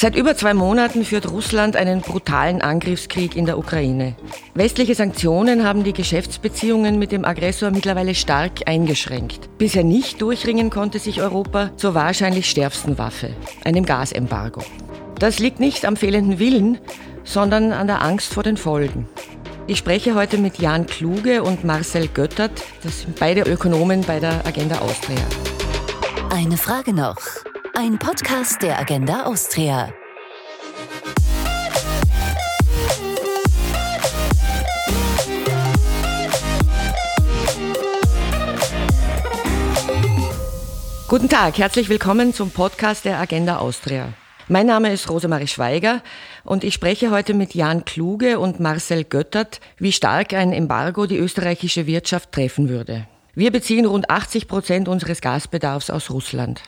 Seit über zwei Monaten führt Russland einen brutalen Angriffskrieg in der Ukraine. Westliche Sanktionen haben die Geschäftsbeziehungen mit dem Aggressor mittlerweile stark eingeschränkt. Bisher nicht durchringen konnte sich Europa zur wahrscheinlich stärksten Waffe, einem Gasembargo. Das liegt nicht am fehlenden Willen, sondern an der Angst vor den Folgen. Ich spreche heute mit Jan Kluge und Marcel Göttert. Das sind beide Ökonomen bei der Agenda Austria. Eine Frage noch. Ein Podcast der Agenda Austria. Guten Tag, herzlich willkommen zum Podcast der Agenda Austria. Mein Name ist Rosemarie Schweiger und ich spreche heute mit Jan Kluge und Marcel Göttert, wie stark ein Embargo die österreichische Wirtschaft treffen würde. Wir beziehen rund 80 Prozent unseres Gasbedarfs aus Russland.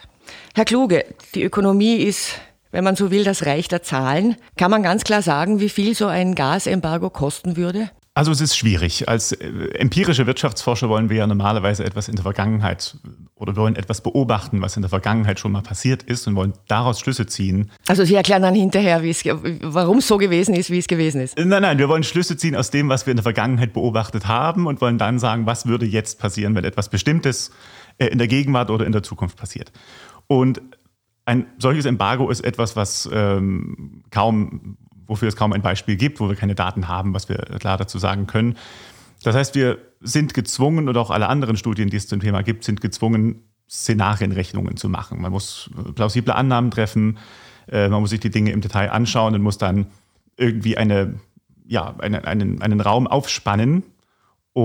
Herr Kluge, die Ökonomie ist, wenn man so will, das Reich der Zahlen. Kann man ganz klar sagen, wie viel so ein Gasembargo kosten würde? Also es ist schwierig. Als äh, empirische Wirtschaftsforscher wollen wir ja normalerweise etwas in der Vergangenheit oder wollen etwas beobachten, was in der Vergangenheit schon mal passiert ist und wollen daraus Schlüsse ziehen. Also Sie erklären dann hinterher, warum es so gewesen ist, wie es gewesen ist. Nein, nein, wir wollen Schlüsse ziehen aus dem, was wir in der Vergangenheit beobachtet haben und wollen dann sagen, was würde jetzt passieren, wenn etwas Bestimmtes äh, in der Gegenwart oder in der Zukunft passiert. Und ein solches Embargo ist etwas, was ähm, kaum wofür es kaum ein Beispiel gibt, wo wir keine Daten haben, was wir klar dazu sagen können. Das heißt, wir sind gezwungen, oder auch alle anderen Studien, die es zum Thema gibt, sind gezwungen, Szenarienrechnungen zu machen. Man muss plausible Annahmen treffen, äh, man muss sich die Dinge im Detail anschauen und muss dann irgendwie eine, ja, eine, einen, einen Raum aufspannen,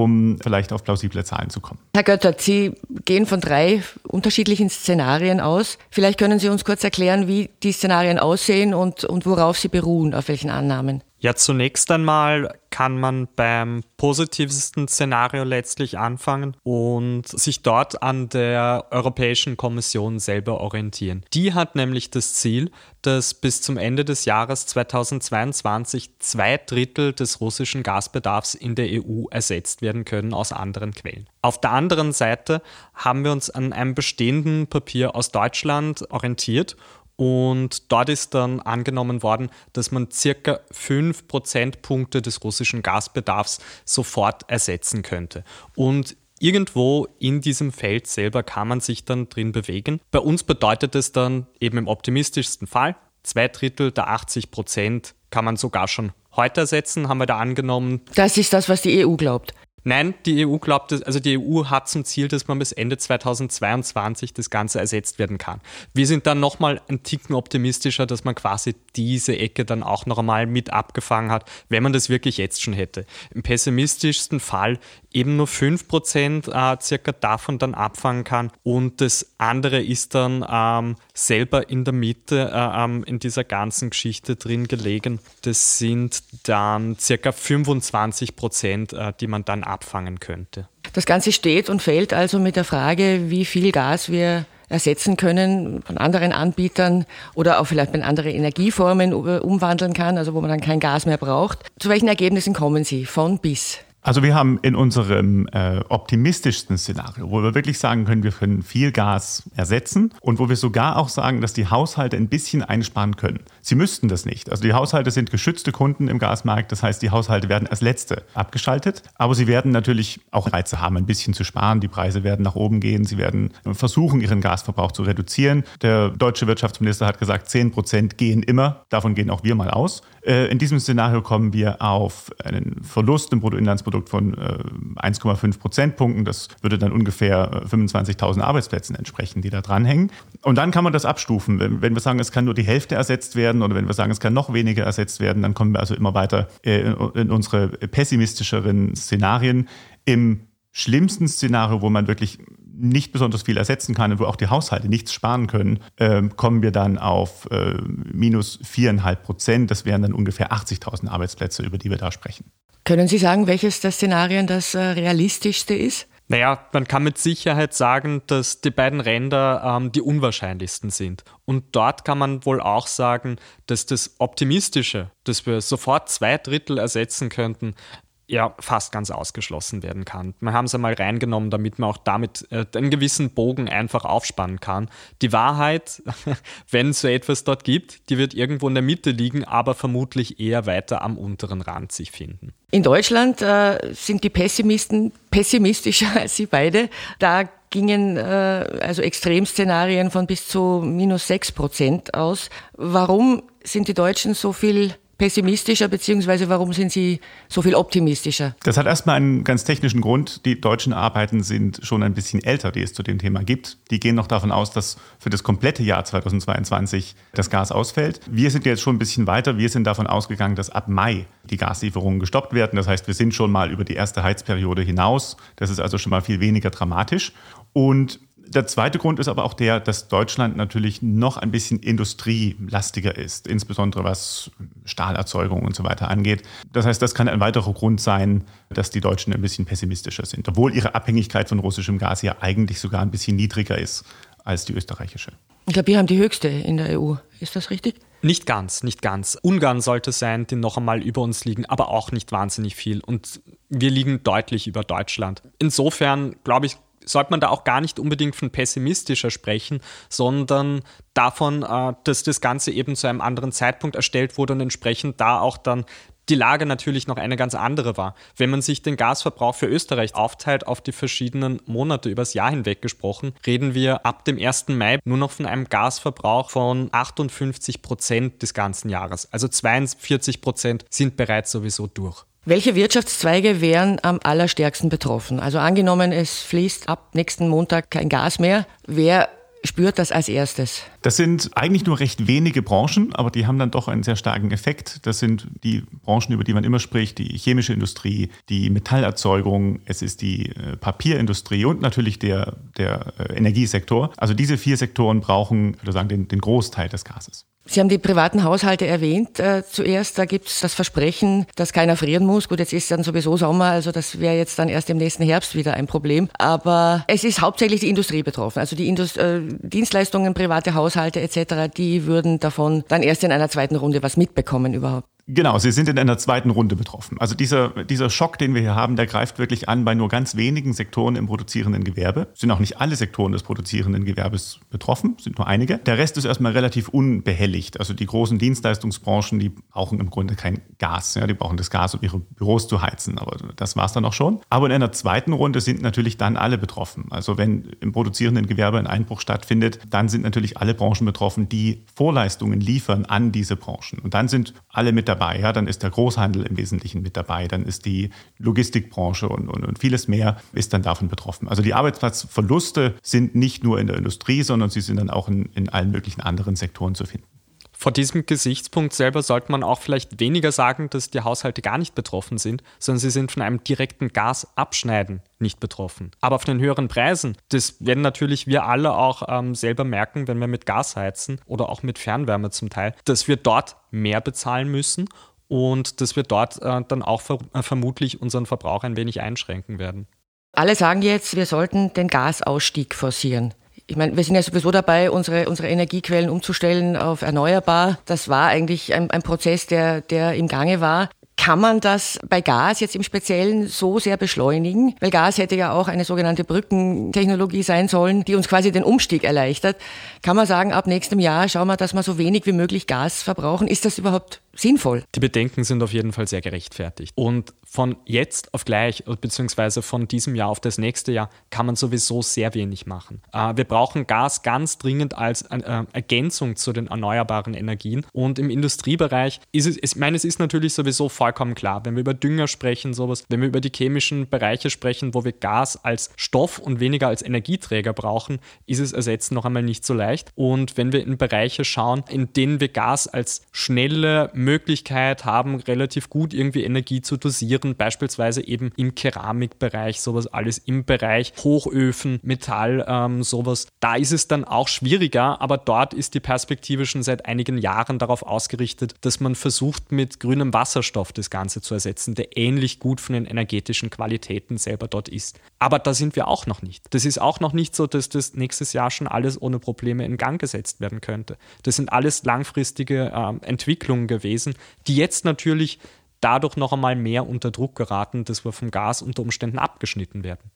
um vielleicht auf plausible Zahlen zu kommen. Herr Göttert, Sie gehen von drei unterschiedlichen Szenarien aus. Vielleicht können Sie uns kurz erklären, wie die Szenarien aussehen und, und worauf sie beruhen, auf welchen Annahmen. Ja, zunächst einmal kann man beim positivsten Szenario letztlich anfangen und sich dort an der Europäischen Kommission selber orientieren. Die hat nämlich das Ziel, dass bis zum Ende des Jahres 2022 zwei Drittel des russischen Gasbedarfs in der EU ersetzt werden können aus anderen Quellen. Auf der anderen Seite haben wir uns an einem bestehenden Papier aus Deutschland orientiert und dort ist dann angenommen worden, dass man circa 5 Prozentpunkte des russischen Gasbedarfs sofort ersetzen könnte. Und irgendwo in diesem Feld selber kann man sich dann drin bewegen. Bei uns bedeutet es dann eben im optimistischsten Fall, zwei Drittel der 80 Prozent kann man sogar schon heute ersetzen, haben wir da angenommen. Das ist das, was die EU glaubt. Nein, die EU glaubt, also die EU hat zum Ziel, dass man bis Ende 2022 das Ganze ersetzt werden kann. Wir sind dann nochmal ein Ticken optimistischer, dass man quasi diese Ecke dann auch noch einmal mit abgefangen hat, wenn man das wirklich jetzt schon hätte. Im pessimistischsten Fall eben nur 5% äh, circa davon dann abfangen kann und das andere ist dann ähm, selber in der Mitte äh, ähm, in dieser ganzen Geschichte drin gelegen. Das sind dann circa 25%, äh, die man dann abfangen könnte. Das Ganze steht und fällt also mit der Frage, wie viel Gas wir ersetzen können von anderen Anbietern oder auch vielleicht in andere Energieformen umwandeln kann, also wo man dann kein Gas mehr braucht. Zu welchen Ergebnissen kommen Sie von bis? Also wir haben in unserem äh, optimistischsten Szenario, wo wir wirklich sagen können, wir können viel Gas ersetzen und wo wir sogar auch sagen, dass die Haushalte ein bisschen einsparen können. Sie müssten das nicht. Also die Haushalte sind geschützte Kunden im Gasmarkt, das heißt, die Haushalte werden als letzte abgeschaltet, aber sie werden natürlich auch Reize haben, ein bisschen zu sparen. Die Preise werden nach oben gehen, sie werden versuchen, ihren Gasverbrauch zu reduzieren. Der deutsche Wirtschaftsminister hat gesagt, 10 Prozent gehen immer, davon gehen auch wir mal aus. Äh, in diesem Szenario kommen wir auf einen Verlust im Bruttoinlandsprodukt von 1,5 äh, Prozentpunkten. Das würde dann ungefähr 25.000 äh, Arbeitsplätzen entsprechen, die da dranhängen. Und dann kann man das abstufen. Wenn, wir sagen, es kann nur die Hälfte ersetzt werden oder wenn wir sagen, es kann noch weniger ersetzt werden, dann kommen wir also immer weiter äh, in unsere pessimistischeren Szenarien. Im schlimmsten Szenario, wo man wirklich nicht besonders viel ersetzen kann und wo auch die Haushalte nichts sparen können, äh, kommen wir dann auf äh, minus viereinhalb Prozent. Das wären dann ungefähr 80.000 Arbeitsplätze, über die wir da sprechen. Können Sie sagen, welches der Szenarien das äh, realistischste ist? Naja, man kann mit Sicherheit sagen, dass die beiden Ränder ähm, die unwahrscheinlichsten sind. Und dort kann man wohl auch sagen, dass das Optimistische, dass wir sofort zwei Drittel ersetzen könnten, ja fast ganz ausgeschlossen werden kann. Wir haben es einmal reingenommen, damit man auch damit äh, einen gewissen Bogen einfach aufspannen kann. Die Wahrheit, wenn es so etwas dort gibt, die wird irgendwo in der Mitte liegen, aber vermutlich eher weiter am unteren Rand sich finden. In Deutschland äh, sind die Pessimisten pessimistischer als Sie beide. Da gingen äh, also Extremszenarien von bis zu minus sechs Prozent aus. Warum sind die Deutschen so viel pessimistischer, beziehungsweise warum sind Sie so viel optimistischer? Das hat erstmal einen ganz technischen Grund. Die deutschen Arbeiten sind schon ein bisschen älter, die es zu dem Thema gibt. Die gehen noch davon aus, dass für das komplette Jahr 2022 das Gas ausfällt. Wir sind jetzt schon ein bisschen weiter. Wir sind davon ausgegangen, dass ab Mai die Gaslieferungen gestoppt werden. Das heißt, wir sind schon mal über die erste Heizperiode hinaus. Das ist also schon mal viel weniger dramatisch. Und der zweite Grund ist aber auch der, dass Deutschland natürlich noch ein bisschen industrielastiger ist, insbesondere was Stahlerzeugung und so weiter angeht. Das heißt, das kann ein weiterer Grund sein, dass die Deutschen ein bisschen pessimistischer sind, obwohl ihre Abhängigkeit von russischem Gas ja eigentlich sogar ein bisschen niedriger ist als die österreichische. Ich glaube, wir haben die höchste in der EU. Ist das richtig? Nicht ganz, nicht ganz. Ungarn sollte sein, die noch einmal über uns liegen, aber auch nicht wahnsinnig viel. Und wir liegen deutlich über Deutschland. Insofern, glaube ich, sollte man da auch gar nicht unbedingt von pessimistischer sprechen, sondern davon, äh, dass das Ganze eben zu einem anderen Zeitpunkt erstellt wurde und entsprechend da auch dann die Lage natürlich noch eine ganz andere war. Wenn man sich den Gasverbrauch für Österreich aufteilt auf die verschiedenen Monate übers Jahr hinweg gesprochen, reden wir ab dem 1. Mai nur noch von einem Gasverbrauch von 58 Prozent des ganzen Jahres. Also 42 Prozent sind bereits sowieso durch. Welche Wirtschaftszweige wären am allerstärksten betroffen? Also angenommen, es fließt ab nächsten Montag kein Gas mehr. Wer spürt das als erstes? Das sind eigentlich nur recht wenige Branchen, aber die haben dann doch einen sehr starken Effekt. Das sind die Branchen, über die man immer spricht, die chemische Industrie, die Metallerzeugung, es ist die äh, Papierindustrie und natürlich der, der äh, Energiesektor. Also diese vier Sektoren brauchen, ich würde sagen, den, den Großteil des Gases. Sie haben die privaten Haushalte erwähnt äh, zuerst. Da gibt es das Versprechen, dass keiner frieren muss. Gut, jetzt ist dann sowieso Sommer, also das wäre jetzt dann erst im nächsten Herbst wieder ein Problem. Aber es ist hauptsächlich die Industrie betroffen. Also die Indust äh, Dienstleistungen, private Haushalte etc., die würden davon dann erst in einer zweiten Runde was mitbekommen überhaupt. Genau, Sie sind in einer zweiten Runde betroffen. Also dieser, dieser Schock, den wir hier haben, der greift wirklich an bei nur ganz wenigen Sektoren im produzierenden Gewerbe. Sind auch nicht alle Sektoren des produzierenden Gewerbes betroffen, sind nur einige. Der Rest ist erstmal relativ unbehelligt. Also die großen Dienstleistungsbranchen, die brauchen im Grunde kein Gas. Ja, die brauchen das Gas, um ihre Büros zu heizen. Aber das war es dann auch schon. Aber in einer zweiten Runde sind natürlich dann alle betroffen. Also wenn im produzierenden Gewerbe ein Einbruch stattfindet, dann sind natürlich alle Branchen betroffen, die Vorleistungen liefern an diese Branchen. Und dann sind alle mit dabei dabei. Ja? Dann ist der Großhandel im Wesentlichen mit dabei, dann ist die Logistikbranche und, und, und vieles mehr ist dann davon betroffen. Also die Arbeitsplatzverluste sind nicht nur in der Industrie, sondern sie sind dann auch in, in allen möglichen anderen Sektoren zu finden. Vor diesem Gesichtspunkt selber sollte man auch vielleicht weniger sagen, dass die Haushalte gar nicht betroffen sind, sondern sie sind von einem direkten Gasabschneiden nicht betroffen. Aber auf den höheren Preisen, das werden natürlich wir alle auch ähm, selber merken, wenn wir mit Gas heizen oder auch mit Fernwärme zum Teil, dass wir dort mehr bezahlen müssen und dass wir dort äh, dann auch ver äh, vermutlich unseren Verbrauch ein wenig einschränken werden. Alle sagen jetzt, wir sollten den Gasausstieg forcieren ich meine, wir sind ja sowieso dabei, unsere, unsere Energiequellen umzustellen auf erneuerbar. Das war eigentlich ein, ein Prozess, der, der im Gange war. Kann man das bei Gas jetzt im Speziellen so sehr beschleunigen? Weil Gas hätte ja auch eine sogenannte Brückentechnologie sein sollen, die uns quasi den Umstieg erleichtert. Kann man sagen, ab nächstem Jahr schauen wir, dass wir so wenig wie möglich Gas verbrauchen? Ist das überhaupt sinnvoll? Die Bedenken sind auf jeden Fall sehr gerechtfertigt. Und von jetzt auf gleich, beziehungsweise von diesem Jahr auf das nächste Jahr, kann man sowieso sehr wenig machen. Äh, wir brauchen Gas ganz dringend als äh, Ergänzung zu den erneuerbaren Energien. Und im Industriebereich ist es, ich meine, es ist natürlich sowieso vollkommen klar, wenn wir über Dünger sprechen, sowas, wenn wir über die chemischen Bereiche sprechen, wo wir Gas als Stoff und weniger als Energieträger brauchen, ist es ersetzen noch einmal nicht so leicht. Und wenn wir in Bereiche schauen, in denen wir Gas als schnelle Möglichkeit haben, relativ gut irgendwie Energie zu dosieren, beispielsweise eben im Keramikbereich, sowas alles im Bereich Hochöfen, Metall, ähm, sowas. Da ist es dann auch schwieriger, aber dort ist die Perspektive schon seit einigen Jahren darauf ausgerichtet, dass man versucht, mit grünem Wasserstoff das Ganze zu ersetzen, der ähnlich gut von den energetischen Qualitäten selber dort ist. Aber da sind wir auch noch nicht. Das ist auch noch nicht so, dass das nächstes Jahr schon alles ohne Probleme in Gang gesetzt werden könnte. Das sind alles langfristige äh, Entwicklungen gewesen gewesen, die jetzt natürlich dadurch noch einmal mehr unter Druck geraten, dass wir vom Gas unter Umständen abgeschnitten werden.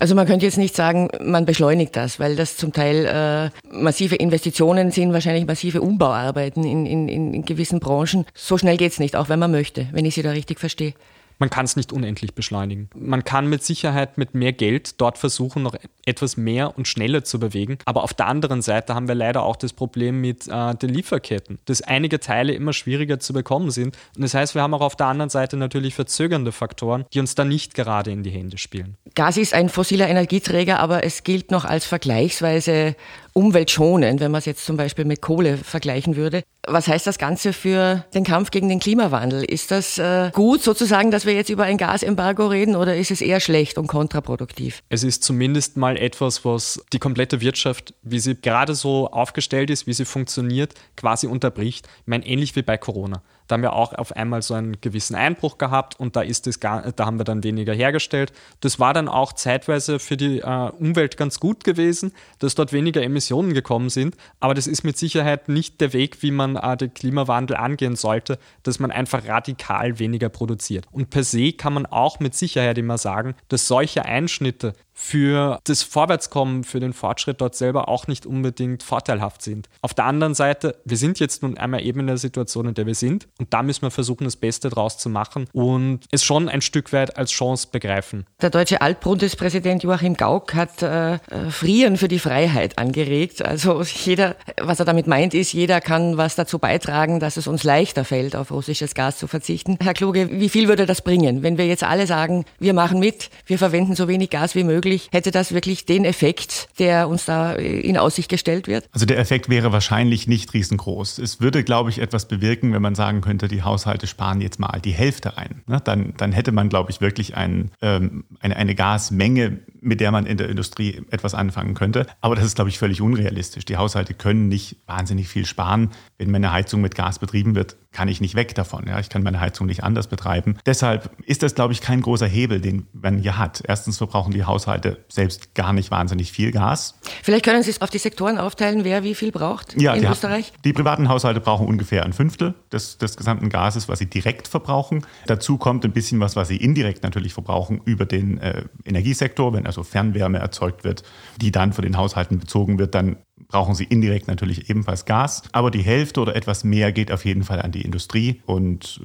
Also man könnte jetzt nicht sagen, man beschleunigt das, weil das zum Teil äh, massive Investitionen sind, wahrscheinlich massive Umbauarbeiten in, in, in gewissen Branchen. So schnell geht es nicht, auch wenn man möchte, wenn ich Sie da richtig verstehe man kann es nicht unendlich beschleunigen. Man kann mit Sicherheit mit mehr Geld dort versuchen, noch etwas mehr und schneller zu bewegen. Aber auf der anderen Seite haben wir leider auch das Problem mit äh, den Lieferketten, dass einige Teile immer schwieriger zu bekommen sind. Und das heißt, wir haben auch auf der anderen Seite natürlich verzögernde Faktoren, die uns da nicht gerade in die Hände spielen. Gas ist ein fossiler Energieträger, aber es gilt noch als vergleichsweise umweltschonend, wenn man es jetzt zum Beispiel mit Kohle vergleichen würde. Was heißt das Ganze für den Kampf gegen den Klimawandel? Ist das äh, gut sozusagen, dass wir jetzt über ein Gasembargo reden oder ist es eher schlecht und kontraproduktiv? Es ist zumindest mal etwas, was die komplette Wirtschaft, wie sie gerade so aufgestellt ist, wie sie funktioniert, quasi unterbricht. Ich meine, ähnlich wie bei Corona. Da haben wir auch auf einmal so einen gewissen Einbruch gehabt und da ist es gar, da haben wir dann weniger hergestellt. Das war dann auch zeitweise für die äh, Umwelt ganz gut gewesen, dass dort weniger Emissionen gekommen sind. Aber das ist mit Sicherheit nicht der Weg, wie man äh, den Klimawandel angehen sollte, dass man einfach radikal weniger produziert. Und per se kann man auch mit Sicherheit immer sagen, dass solche Einschnitte für das Vorwärtskommen, für den Fortschritt dort selber auch nicht unbedingt vorteilhaft sind. Auf der anderen Seite, wir sind jetzt nun einmal eben in der Situation, in der wir sind und da müssen wir versuchen, das Beste draus zu machen und es schon ein Stück weit als Chance begreifen. Der deutsche Altbundespräsident Joachim Gauck hat äh, Frieren für die Freiheit angeregt. Also jeder, was er damit meint, ist, jeder kann was dazu beitragen, dass es uns leichter fällt, auf russisches Gas zu verzichten. Herr Kluge, wie viel würde das bringen, wenn wir jetzt alle sagen, wir machen mit, wir verwenden so wenig Gas wie möglich? Möglich? Hätte das wirklich den Effekt, der uns da in Aussicht gestellt wird? Also der Effekt wäre wahrscheinlich nicht riesengroß. Es würde, glaube ich, etwas bewirken, wenn man sagen könnte, die Haushalte sparen jetzt mal die Hälfte ein. Ne? Dann, dann hätte man, glaube ich, wirklich ein, ähm, eine, eine Gasmenge, mit der man in der Industrie etwas anfangen könnte. Aber das ist, glaube ich, völlig unrealistisch. Die Haushalte können nicht wahnsinnig viel sparen. Wenn meine Heizung mit Gas betrieben wird, kann ich nicht weg davon. Ja? Ich kann meine Heizung nicht anders betreiben. Deshalb ist das, glaube ich, kein großer Hebel, den man hier hat. Erstens verbrauchen die Haushalte selbst gar nicht wahnsinnig viel Gas. Vielleicht können Sie es auf die Sektoren aufteilen, wer wie viel braucht ja, in die, Österreich? Die privaten Haushalte brauchen ungefähr ein Fünftel des, des gesamten Gases, was sie direkt verbrauchen. Dazu kommt ein bisschen was, was sie indirekt natürlich verbrauchen über den äh, Energiesektor, wenn also Fernwärme erzeugt wird, die dann von den Haushalten bezogen wird, dann brauchen sie indirekt natürlich ebenfalls Gas. Aber die Hälfte oder etwas mehr geht auf jeden Fall an die Industrie und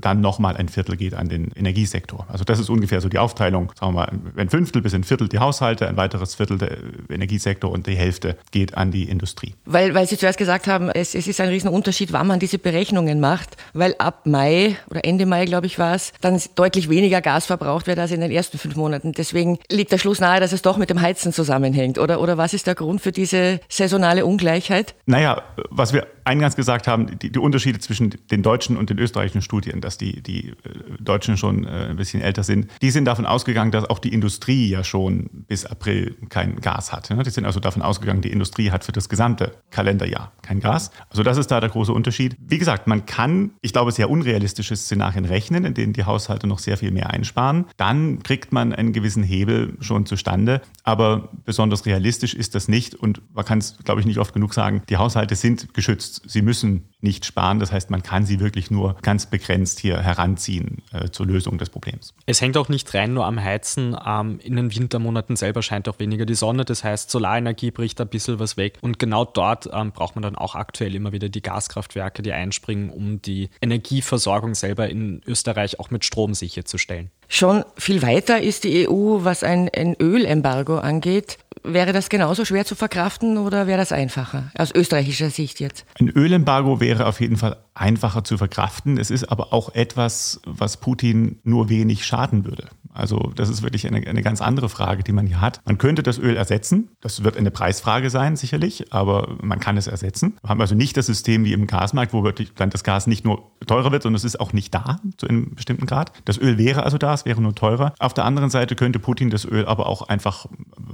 dann nochmal ein Viertel geht an den Energiesektor. Also das ist ungefähr so die Aufteilung. Sagen wir mal, ein Fünftel bis ein Viertel die Haushalte, ein weiteres Viertel der Energiesektor und die Hälfte geht an die Industrie. Weil, weil Sie zuerst gesagt haben, es, es ist ein Riesenunterschied, wann man diese Berechnungen macht, weil ab Mai oder Ende Mai, glaube ich, war es, dann deutlich weniger Gas verbraucht wird als in den ersten fünf Monaten. Deswegen liegt der Schluss nahe, dass es doch mit dem Heizen zusammenhängt. Oder, oder was ist der Grund für diese saisonale Ungleichheit? Naja, was wir eingangs gesagt haben, die, die, Unterschiede zwischen den deutschen und den österreichischen Studien, dass die, die äh, Deutschen schon äh, ein bisschen älter sind, die sind davon ausgegangen, dass auch die Industrie ja schon bis April kein Gas hat. Die sind also davon ausgegangen, die Industrie hat für das gesamte Kalenderjahr kein Gas. Also das ist da der große Unterschied. Wie gesagt, man kann, ich glaube, sehr unrealistische Szenarien rechnen, in denen die Haushalte noch sehr viel mehr einsparen. Dann kriegt man einen gewissen Hebel schon zustande. Aber besonders realistisch ist das nicht. Und man kann es, glaube ich, nicht oft genug sagen, die Haushalte sind geschützt sie müssen nicht sparen. Das heißt, man kann sie wirklich nur ganz begrenzt hier heranziehen äh, zur Lösung des Problems. Es hängt auch nicht rein nur am Heizen. Ähm, in den Wintermonaten selber scheint auch weniger die Sonne. Das heißt, Solarenergie bricht ein bisschen was weg. Und genau dort ähm, braucht man dann auch aktuell immer wieder die Gaskraftwerke, die einspringen, um die Energieversorgung selber in Österreich auch mit Strom sicherzustellen. Schon viel weiter ist die EU, was ein, ein Ölembargo angeht. Wäre das genauso schwer zu verkraften oder wäre das einfacher aus österreichischer Sicht jetzt? Ein Ölembargo wäre auf jeden Fall einfacher zu verkraften. Es ist aber auch etwas, was Putin nur wenig schaden würde. Also das ist wirklich eine, eine ganz andere Frage, die man hier hat. Man könnte das Öl ersetzen. Das wird eine Preisfrage sein, sicherlich, aber man kann es ersetzen. Wir haben also nicht das System wie im Gasmarkt, wo wirklich dann das Gas nicht nur teurer wird, sondern es ist auch nicht da zu einem bestimmten Grad. Das Öl wäre also da, wäre nur teurer. Auf der anderen Seite könnte Putin das Öl aber auch einfach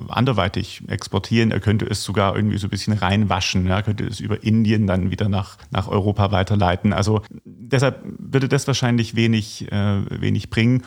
anderweitig exportieren. Er könnte es sogar irgendwie so ein bisschen reinwaschen. Er könnte es über Indien dann wieder nach, nach Europa weiterleiten. Also deshalb würde das wahrscheinlich wenig, äh, wenig bringen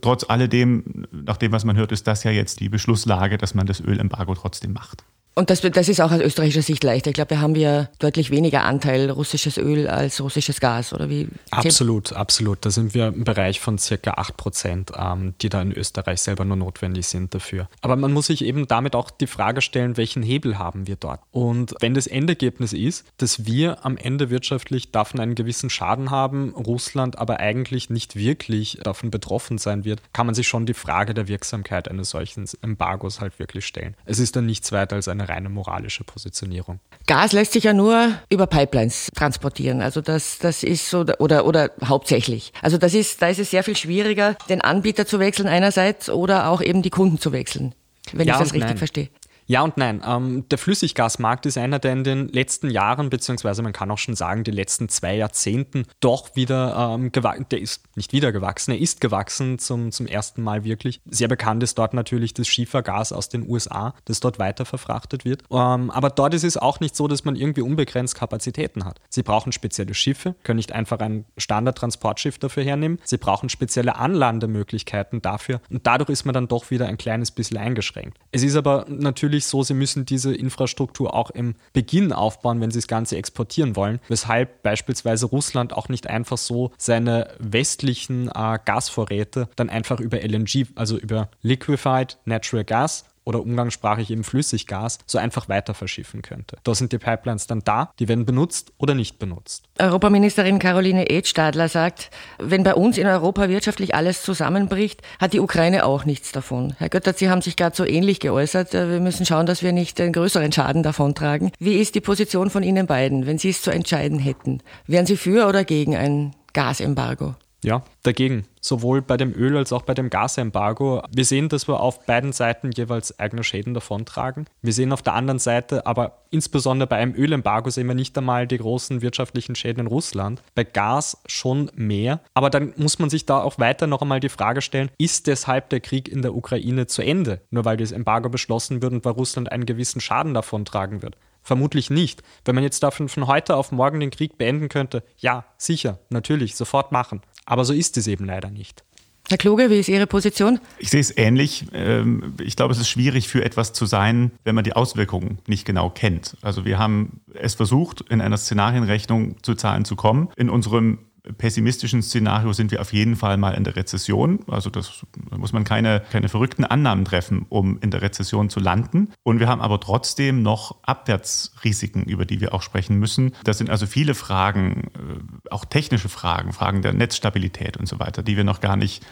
trotz alledem, nach dem, was man hört, ist das ja jetzt die Beschlusslage, dass man das Ölembargo trotzdem macht. Und das, das ist auch aus österreichischer Sicht leichter. Ich glaube, wir haben ja deutlich weniger Anteil russisches Öl als russisches Gas, oder wie? Absolut, absolut. Da sind wir im Bereich von circa 8 Prozent, ähm, die da in Österreich selber nur notwendig sind dafür. Aber man muss sich eben damit auch die Frage stellen, welchen Hebel haben wir dort? Und wenn das Endergebnis ist, dass wir am Ende wirtschaftlich davon einen gewissen Schaden haben, Russland aber eigentlich nicht wirklich davon betroffen sein wird, kann man sich schon die Frage der Wirksamkeit eines solchen Embargos halt wirklich stellen. Es ist dann nichts weiter als eine reine moralische Positionierung. Gas lässt sich ja nur über Pipelines transportieren. Also das, das ist so, oder, oder hauptsächlich. Also das ist, da ist es sehr viel schwieriger, den Anbieter zu wechseln einerseits oder auch eben die Kunden zu wechseln, wenn ja ich das richtig nein. verstehe. Ja und nein. Ähm, der Flüssiggasmarkt ist einer, der in den letzten Jahren, beziehungsweise man kann auch schon sagen, die letzten zwei Jahrzehnten doch wieder ähm, gewachsen, der ist nicht wieder gewachsen, er ist gewachsen zum, zum ersten Mal wirklich. Sehr bekannt ist dort natürlich das Schiefergas aus den USA, das dort weiter verfrachtet wird. Ähm, aber dort ist es auch nicht so, dass man irgendwie unbegrenzt Kapazitäten hat. Sie brauchen spezielle Schiffe, können nicht einfach ein Standardtransportschiff dafür hernehmen. Sie brauchen spezielle Anlandemöglichkeiten dafür und dadurch ist man dann doch wieder ein kleines bisschen eingeschränkt. Es ist aber natürlich natürlich so, sie müssen diese Infrastruktur auch im Beginn aufbauen, wenn sie das Ganze exportieren wollen, weshalb beispielsweise Russland auch nicht einfach so seine westlichen äh, Gasvorräte dann einfach über LNG, also über Liquefied Natural Gas oder umgangssprachlich eben Flüssiggas so einfach weiter verschiffen könnte. Da sind die Pipelines dann da, die werden benutzt oder nicht benutzt. Europaministerin Caroline Edstadler sagt, wenn bei uns in Europa wirtschaftlich alles zusammenbricht, hat die Ukraine auch nichts davon. Herr Göttert, Sie haben sich gerade so ähnlich geäußert. Wir müssen schauen, dass wir nicht einen größeren Schaden davontragen. Wie ist die Position von Ihnen beiden, wenn Sie es zu entscheiden hätten? Wären Sie für oder gegen ein Gasembargo? Ja, dagegen, sowohl bei dem Öl als auch bei dem Gasembargo. Wir sehen, dass wir auf beiden Seiten jeweils eigene Schäden davontragen. Wir sehen auf der anderen Seite, aber insbesondere bei einem Ölembargo sehen wir nicht einmal die großen wirtschaftlichen Schäden in Russland. Bei Gas schon mehr. Aber dann muss man sich da auch weiter noch einmal die Frage stellen, ist deshalb der Krieg in der Ukraine zu Ende? Nur weil das Embargo beschlossen wird und weil Russland einen gewissen Schaden davontragen wird. Vermutlich nicht. Wenn man jetzt davon von heute auf morgen den Krieg beenden könnte, ja, sicher, natürlich, sofort machen. Aber so ist es eben leider nicht. Herr Kluge, wie ist Ihre Position? Ich sehe es ähnlich. Ähm, ich glaube, es ist schwierig für etwas zu sein, wenn man die Auswirkungen nicht genau kennt. Also wir haben es versucht, in einer Szenarienrechnung zu Zahlen zu kommen. In unserem pessimistischen Szenario sind wir auf jeden Fall mal in der Rezession. Also das, da muss man keine, keine verrückten Annahmen treffen, um in der Rezession zu landen. Und wir haben aber trotzdem noch Abwärtsrisiken, über die wir auch sprechen müssen. Das sind also viele Fragen, äh, auch technische Fragen, Fragen der Netzstabilität und so weiter, die wir noch gar nicht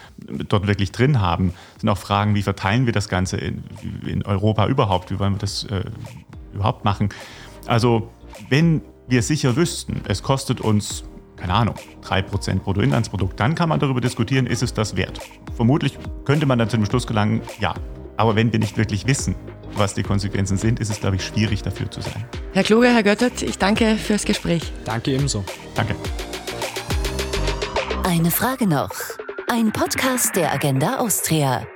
dort wirklich drin haben. Das sind auch Fragen, wie verteilen wir das Ganze in, in Europa überhaupt? Wie wollen wir das äh, überhaupt machen? Also wenn wir sicher wüssten, es kostet uns keine Ahnung, 3% Bruttoinlandsprodukt, dann kann man darüber diskutieren, ist es das wert. Vermutlich könnte man dann zu dem Schluss gelangen, ja. Aber wenn wir nicht wirklich wissen, was die Konsequenzen sind, ist es, glaube ich, schwierig dafür zu sein. Herr Kluge, Herr Göttert, ich danke fürs Gespräch. Danke ebenso. Danke. Eine Frage noch. Ein Podcast der Agenda Austria.